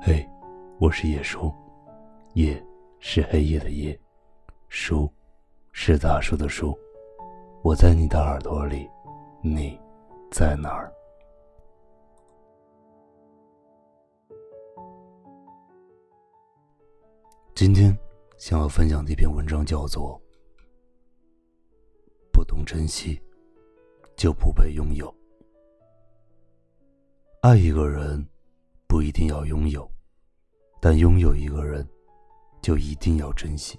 嘿，我是叶叔，夜是黑夜的夜，叔是大叔的叔。我在你的耳朵里，你在哪儿？今天想要分享的一篇文章叫做《不懂珍惜，就不被拥有》。爱一个人，定要拥有。但拥有一个人，就一定要珍惜。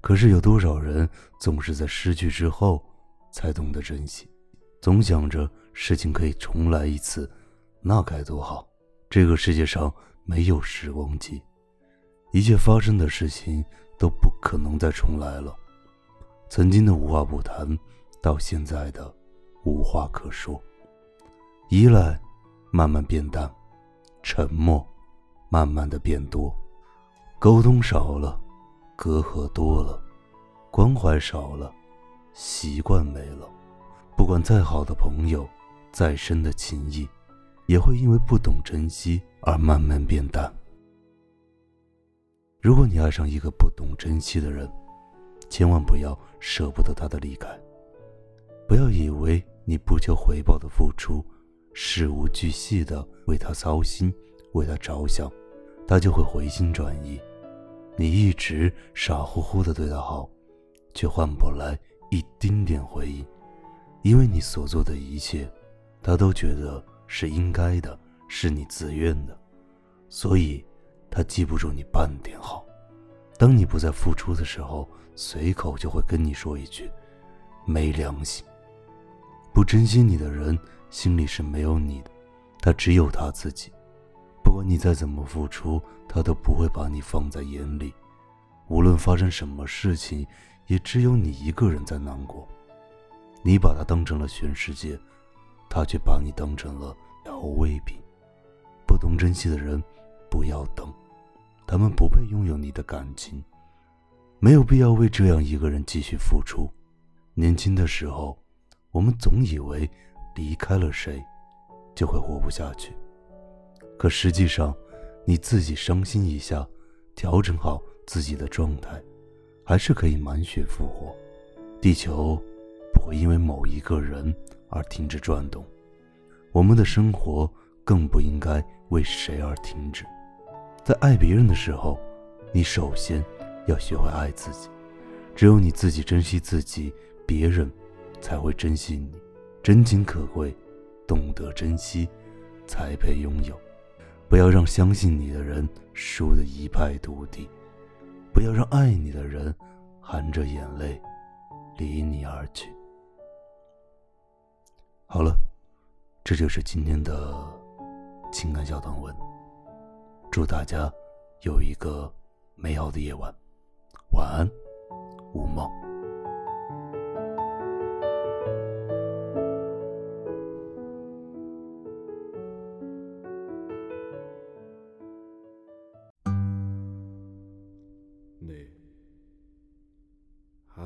可是有多少人总是在失去之后才懂得珍惜？总想着事情可以重来一次，那该多好！这个世界上没有时光机，一切发生的事情都不可能再重来了。曾经的无话不谈，到现在的无话可说。依赖慢慢变淡，沉默。慢慢的变多，沟通少了，隔阂多了，关怀少了，习惯没了。不管再好的朋友，再深的情谊，也会因为不懂珍惜而慢慢变淡。如果你爱上一个不懂珍惜的人，千万不要舍不得他的离开。不要以为你不求回报的付出，事无巨细的为他操心。为他着想，他就会回心转意。你一直傻乎乎的对他好，却换不来一丁点回应，因为你所做的一切，他都觉得是应该的，是你自愿的，所以，他记不住你半点好。当你不再付出的时候，随口就会跟你说一句：“没良心。”不珍惜你的人，心里是没有你的，他只有他自己。不管你再怎么付出，他都不会把你放在眼里。无论发生什么事情，也只有你一个人在难过。你把他当成了全世界，他却把你当成了调味品。不懂珍惜的人，不要等，他们不配拥有你的感情。没有必要为这样一个人继续付出。年轻的时候，我们总以为离开了谁，就会活不下去。可实际上，你自己伤心一下，调整好自己的状态，还是可以满血复活。地球不会因为某一个人而停止转动，我们的生活更不应该为谁而停止。在爱别人的时候，你首先要学会爱自己。只有你自己珍惜自己，别人才会珍惜你。真情可贵，懂得珍惜，才配拥有。不要让相信你的人输得一败涂地，不要让爱你的人含着眼泪离你而去。好了，这就是今天的情感小短文。祝大家有一个美好的夜晚，晚安，无梦。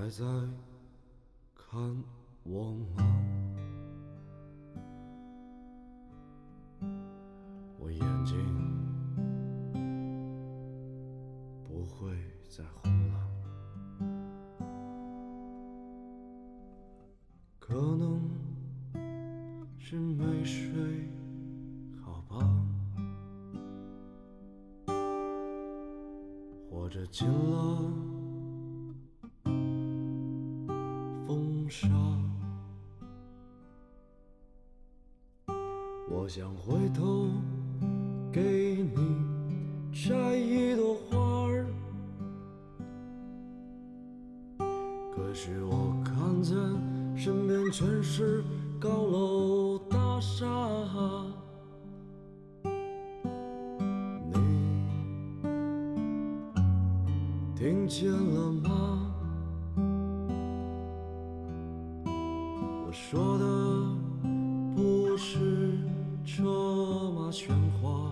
还在看我吗？我眼睛不会再红了，可能是没睡好吧，或者进了。上，我想回头给你摘一朵花儿，可是我看见身边全是高楼大厦，你听见了吗？说的不是车马喧哗，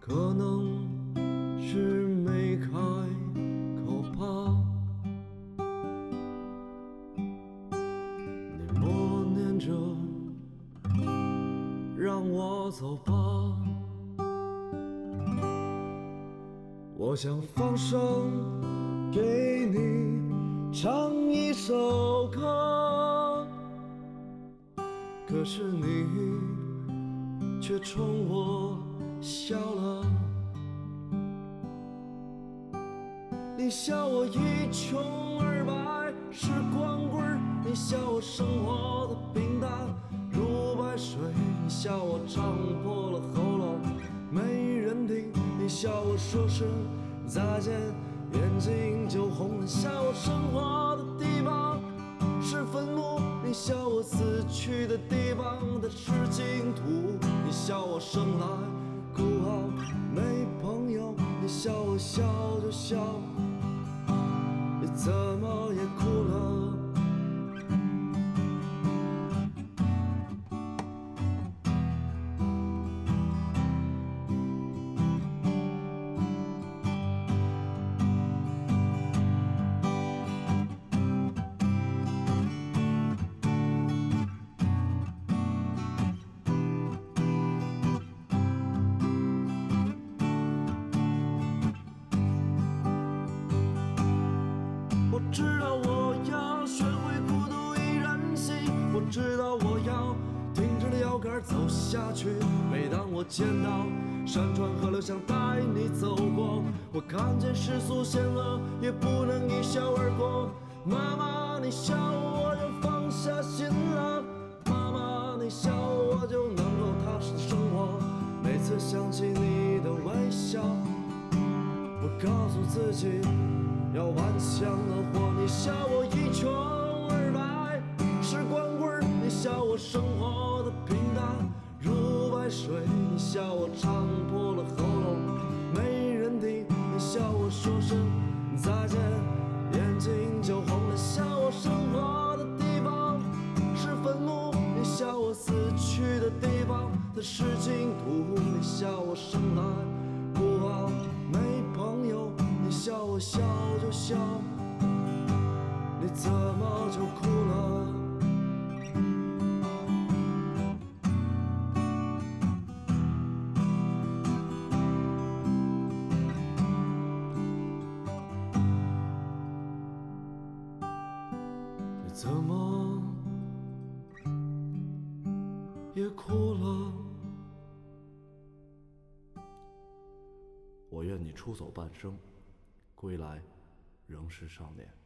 可能是没开口吧。你默念着，让我走吧。我想放声给你唱一首歌，可是你却冲我笑了。你笑我一穷二白是光棍儿，你笑我生活的平淡。如白水，你笑我唱破了喉咙。没人听，你笑我说声再见。眼睛就红了，笑我生活的地方是坟墓，你笑我死去的地方是净土，你笑我生来孤傲没朋友，你笑我笑就笑。你怎么也哭了？知道我要挺直了腰杆走下去。每当我见到山川河流，想带你走过，我看见世俗险恶，也不能一笑而过。妈妈，你笑我就放下心了，妈妈，你笑我就能够踏实的生活。每次想起你的微笑。我告诉自己要顽强的活，你笑我一穷生活的平淡如白水，你笑我唱破了喉咙没人听，你笑我说声再见眼睛就红了，笑我生活的地方是坟墓，你笑我死去的地方它是净土，你笑我生来孤傲没朋友，你笑我笑，哭了？我愿你出走半生，归来仍是少年。